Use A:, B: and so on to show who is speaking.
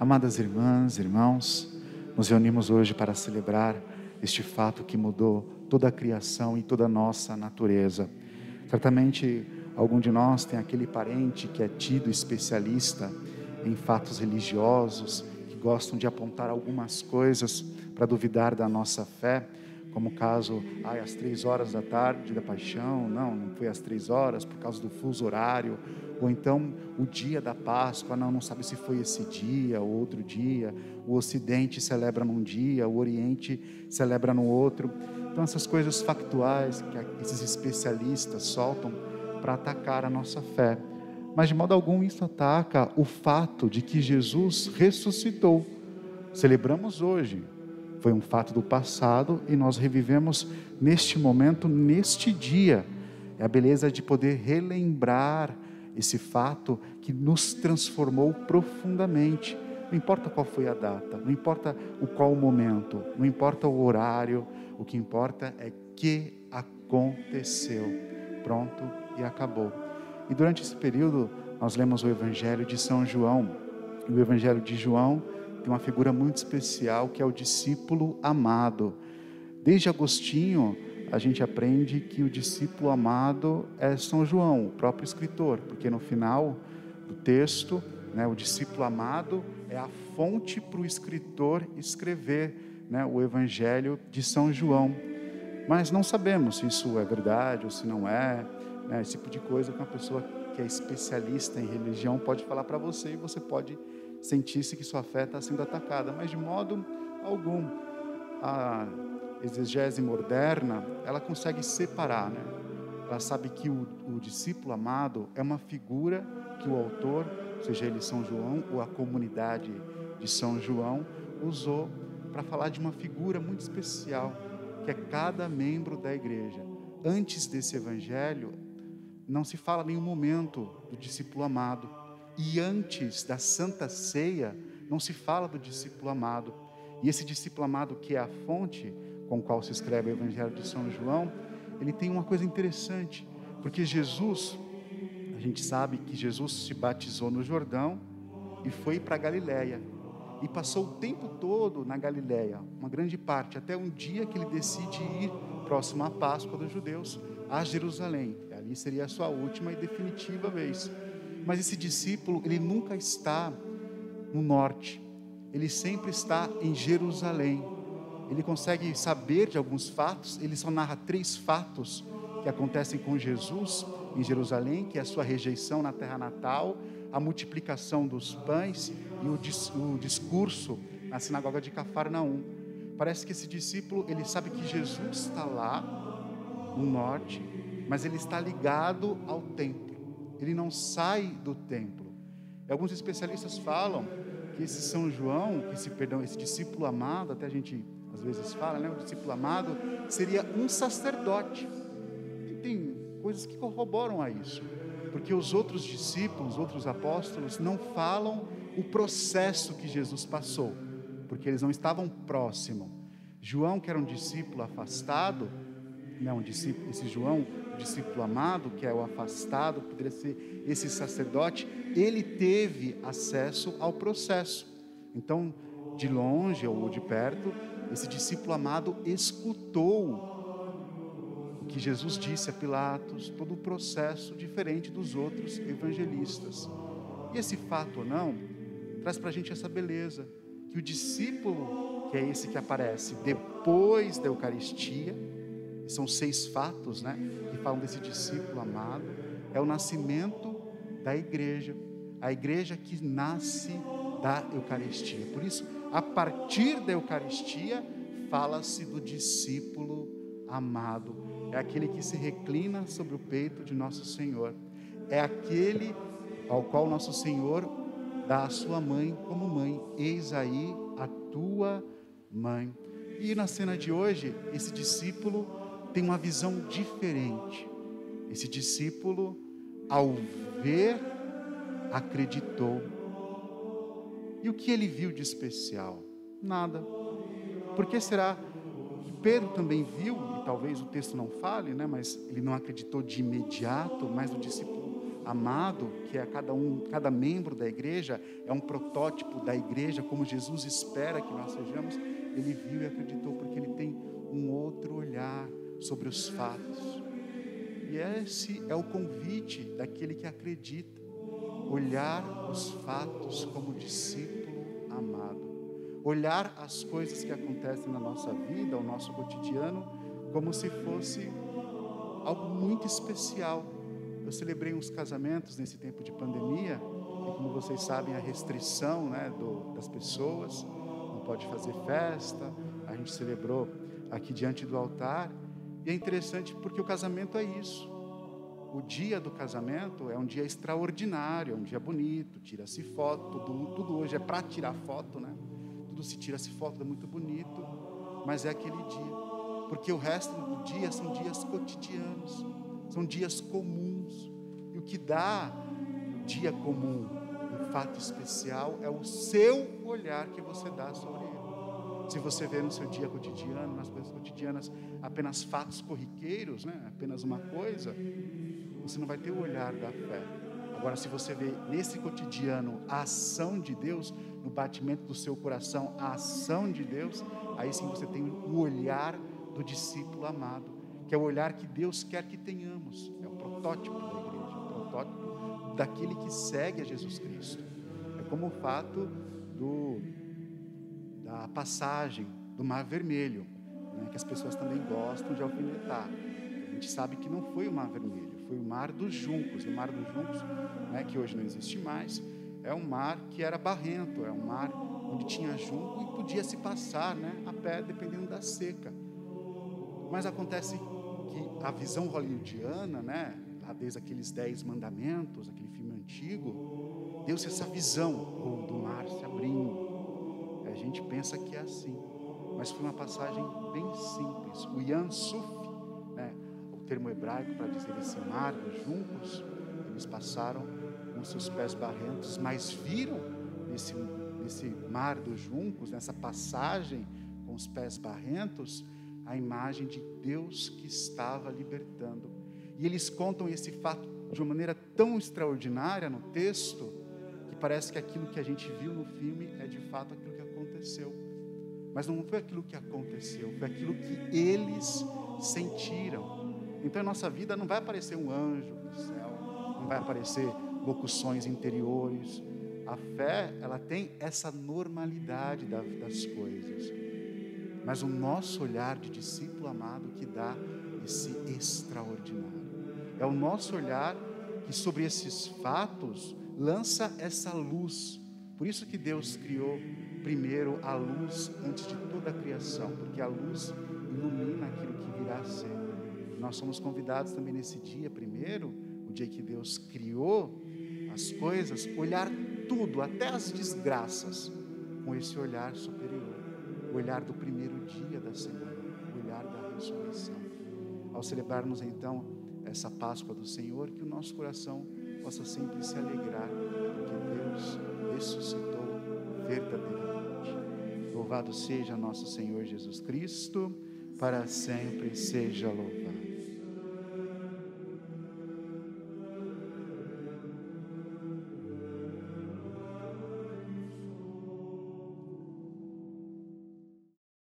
A: Amadas irmãs, irmãos, nos reunimos hoje para celebrar este fato que mudou toda a criação e toda a nossa natureza. Certamente, algum de nós tem aquele parente que é tido especialista em fatos religiosos, que gostam de apontar algumas coisas para duvidar da nossa fé como o caso, ai, às três horas da tarde da paixão, não, não foi às três horas por causa do fuso horário, ou então o dia da Páscoa, não, não sabe se foi esse dia ou outro dia, o Ocidente celebra num dia, o Oriente celebra no outro. Então, essas coisas factuais que esses especialistas soltam para atacar a nossa fé. Mas de modo algum isso ataca o fato de que Jesus ressuscitou. Celebramos hoje foi um fato do passado e nós revivemos neste momento, neste dia. É a beleza de poder relembrar esse fato que nos transformou profundamente. Não importa qual foi a data, não importa o qual o momento, não importa o horário, o que importa é que aconteceu. Pronto e acabou. E durante esse período, nós lemos o Evangelho de São João. E o Evangelho de João uma figura muito especial que é o discípulo amado. Desde Agostinho, a gente aprende que o discípulo amado é São João, o próprio escritor, porque no final do texto, né, o discípulo amado é a fonte para o escritor escrever né, o Evangelho de São João. Mas não sabemos se isso é verdade ou se não é. Né, esse tipo de coisa que uma pessoa que é especialista em religião pode falar para você e você pode sentisse que sua fé está sendo atacada, mas de modo algum. A exegese moderna, ela consegue separar, né? Ela sabe que o, o discípulo amado é uma figura que o autor, seja ele São João ou a comunidade de São João, usou para falar de uma figura muito especial, que é cada membro da igreja. Antes desse evangelho, não se fala nenhum momento do discípulo amado. E antes da Santa Ceia, não se fala do discípulo amado. E esse discípulo amado, que é a fonte com qual se escreve o Evangelho de São João, ele tem uma coisa interessante, porque Jesus, a gente sabe que Jesus se batizou no Jordão e foi para Galiléia. E passou o tempo todo na Galiléia, uma grande parte, até um dia que ele decide ir próximo à Páscoa dos judeus, a Jerusalém. Ali seria a sua última e definitiva vez. Mas esse discípulo, ele nunca está no norte, ele sempre está em Jerusalém. Ele consegue saber de alguns fatos, ele só narra três fatos que acontecem com Jesus em Jerusalém, que é a sua rejeição na terra natal, a multiplicação dos pães e o, dis, o discurso na sinagoga de Cafarnaum. Parece que esse discípulo, ele sabe que Jesus está lá no norte, mas ele está ligado ao templo ele não sai do templo. Alguns especialistas falam que esse São João, esse perdão, esse discípulo amado, até a gente às vezes fala, né, o discípulo amado seria um sacerdote. E tem coisas que corroboram a isso, porque os outros discípulos, outros apóstolos não falam o processo que Jesus passou, porque eles não estavam próximo. João, que era um discípulo afastado, não, discípulo, esse João, o discípulo amado, que é o afastado, poderia ser esse sacerdote, ele teve acesso ao processo. Então, de longe ou de perto, esse discípulo amado escutou o que Jesus disse a Pilatos, todo o processo diferente dos outros evangelistas. E esse fato ou não, traz para a gente essa beleza, que o discípulo, que é esse que aparece depois da Eucaristia, são seis fatos, né, que falam desse discípulo amado, é o nascimento da igreja, a igreja que nasce da Eucaristia. Por isso, a partir da Eucaristia, fala-se do discípulo amado. É aquele que se reclina sobre o peito de nosso Senhor. É aquele ao qual nosso Senhor dá a sua mãe como mãe. Eis aí a tua mãe. E na cena de hoje, esse discípulo tem uma visão diferente. Esse discípulo, ao ver, acreditou. E o que ele viu de especial? Nada. Por que será que Pedro também viu, e talvez o texto não fale, né, mas ele não acreditou de imediato, mas o discípulo amado, que é cada um, cada membro da igreja, é um protótipo da igreja, como Jesus espera que nós sejamos, ele viu e acreditou, porque ele tem um outro olhar sobre os fatos. E esse é o convite daquele que acredita, olhar os fatos como discípulo amado, olhar as coisas que acontecem na nossa vida, o nosso cotidiano, como se fosse algo muito especial. Eu celebrei uns casamentos nesse tempo de pandemia, e como vocês sabem, a restrição né, do, das pessoas, não pode fazer festa, a gente celebrou aqui diante do altar, e é interessante porque o casamento é isso. O dia do casamento é um dia extraordinário, é um dia bonito, tira-se foto, tudo, tudo hoje é para tirar foto, né? Tudo se tira-se foto, é muito bonito, mas é aquele dia porque o resto do dia são dias cotidianos, são dias comuns. E o que dá o dia comum, um fato especial, é o seu olhar que você dá sobre ele. Se você vê no seu dia cotidiano, nas coisas cotidianas, apenas fatos corriqueiros, né? apenas uma coisa, você não vai ter o olhar da fé. Agora, se você vê nesse cotidiano a ação de Deus, no batimento do seu coração, a ação de Deus, aí sim você tem o olhar do discípulo amado, que é o olhar que Deus quer que tenhamos, é o protótipo da igreja, o protótipo daquele que segue a Jesus Cristo. É como o fato do, da passagem do Mar Vermelho, né, que as pessoas também gostam de alfinetar. A gente sabe que não foi o Mar Vermelho, foi o Mar dos Juncos. O Mar dos Juncos, né, que hoje não existe mais, é um mar que era barrento, é um mar onde tinha junco e podia se passar né, a pé, dependendo da seca. Mas acontece que a visão hollywoodiana, né, lá desde aqueles dez mandamentos, aquele filme antigo, deu-se essa visão do mar se abrindo. A gente pensa que é assim, mas foi uma passagem bem simples. O Yan Suf, né, o termo hebraico para dizer esse mar dos juncos, eles passaram com seus pés barrentos, mas viram nesse, nesse mar dos juncos, nessa passagem com os pés barrentos, a imagem de Deus que estava libertando. E eles contam esse fato de uma maneira tão extraordinária no texto, que parece que aquilo que a gente viu no filme é de fato aquilo que aconteceu. Mas não foi aquilo que aconteceu, foi aquilo que eles sentiram. Então, em nossa vida não vai aparecer um anjo do céu, não vai aparecer locuções interiores. A fé, ela tem essa normalidade das coisas mas o nosso olhar de discípulo amado que dá esse extraordinário. É o nosso olhar que sobre esses fatos lança essa luz. Por isso que Deus criou primeiro a luz antes de toda a criação, porque a luz ilumina aquilo que virá a ser. Nós somos convidados também nesse dia, primeiro, o dia que Deus criou as coisas, olhar tudo, até as desgraças, com esse olhar superior o olhar do primeiro dia da semana, o olhar da ressurreição. Ao celebrarmos então essa Páscoa do Senhor, que o nosso coração possa sempre se alegrar, porque Deus ressuscitou verdadeiramente. Louvado seja nosso Senhor Jesus Cristo, para sempre seja louvado.